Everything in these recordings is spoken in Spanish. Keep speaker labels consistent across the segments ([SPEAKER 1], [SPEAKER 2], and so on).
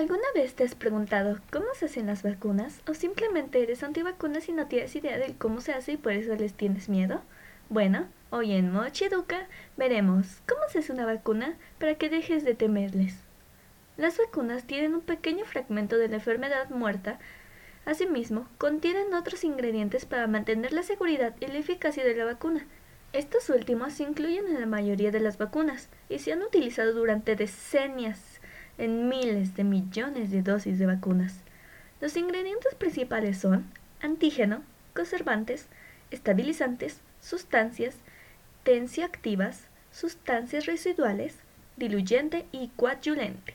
[SPEAKER 1] ¿Alguna vez te has preguntado cómo se hacen las vacunas o simplemente eres antivacunas y no tienes idea de cómo se hace y por eso les tienes miedo? Bueno, hoy en Mochiduca veremos cómo se hace una vacuna para que dejes de temerles. Las vacunas tienen un pequeño fragmento de la enfermedad muerta. Asimismo, contienen otros ingredientes para mantener la seguridad y la eficacia de la vacuna. Estos últimos se incluyen en la mayoría de las vacunas y se han utilizado durante decenias en miles de millones de dosis de vacunas. Los ingredientes principales son antígeno, conservantes, estabilizantes, sustancias tensioactivas, sustancias residuales, diluyente y coadjuvante.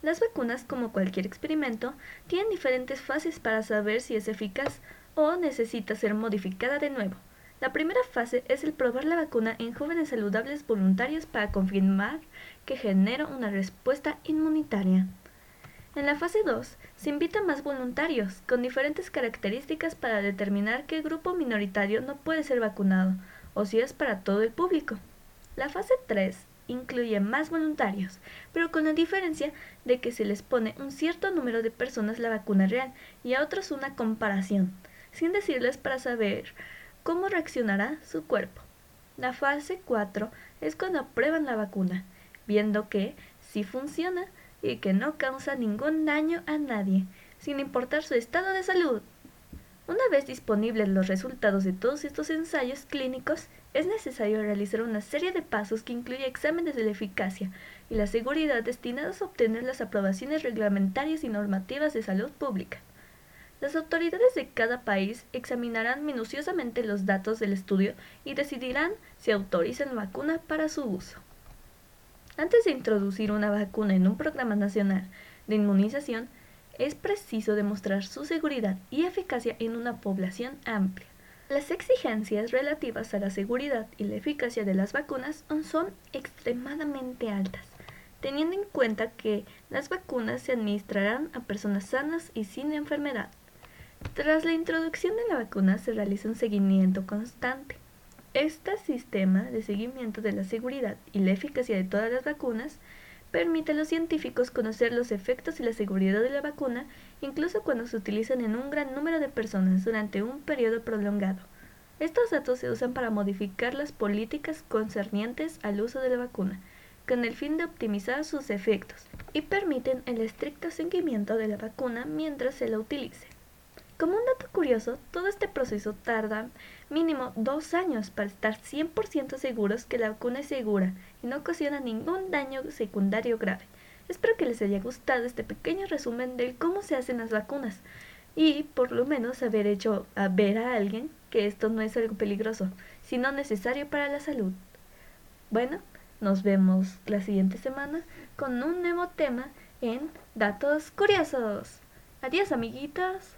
[SPEAKER 1] Las vacunas, como cualquier experimento, tienen diferentes fases para saber si es eficaz o necesita ser modificada de nuevo. La primera fase es el probar la vacuna en jóvenes saludables voluntarios para confirmar que genera una respuesta inmunitaria. En la fase 2 se invita a más voluntarios con diferentes características para determinar qué grupo minoritario no puede ser vacunado o si es para todo el público. La fase 3 incluye más voluntarios, pero con la diferencia de que se les pone un cierto número de personas la vacuna real y a otros una comparación, sin decirles para saber ¿Cómo reaccionará su cuerpo? La fase 4 es cuando prueban la vacuna, viendo que sí funciona y que no causa ningún daño a nadie, sin importar su estado de salud. Una vez disponibles los resultados de todos estos ensayos clínicos, es necesario realizar una serie de pasos que incluye exámenes de la eficacia y la seguridad destinados a obtener las aprobaciones reglamentarias y normativas de salud pública. Las autoridades de cada país examinarán minuciosamente los datos del estudio y decidirán si autorizan vacuna para su uso. Antes de introducir una vacuna en un programa nacional de inmunización, es preciso demostrar su seguridad y eficacia en una población amplia. Las exigencias relativas a la seguridad y la eficacia de las vacunas son extremadamente altas, teniendo en cuenta que las vacunas se administrarán a personas sanas y sin enfermedad. Tras la introducción de la vacuna se realiza un seguimiento constante. Este sistema de seguimiento de la seguridad y la eficacia de todas las vacunas permite a los científicos conocer los efectos y la seguridad de la vacuna incluso cuando se utilizan en un gran número de personas durante un periodo prolongado. Estos datos se usan para modificar las políticas concernientes al uso de la vacuna, con el fin de optimizar sus efectos, y permiten el estricto seguimiento de la vacuna mientras se la utilice. Como un dato curioso, todo este proceso tarda mínimo dos años para estar 100% seguros que la vacuna es segura y no ocasiona ningún daño secundario grave. Espero que les haya gustado este pequeño resumen de cómo se hacen las vacunas y por lo menos haber hecho a ver a alguien que esto no es algo peligroso, sino necesario para la salud. Bueno, nos vemos la siguiente semana con un nuevo tema en Datos Curiosos. Adiós amiguitos.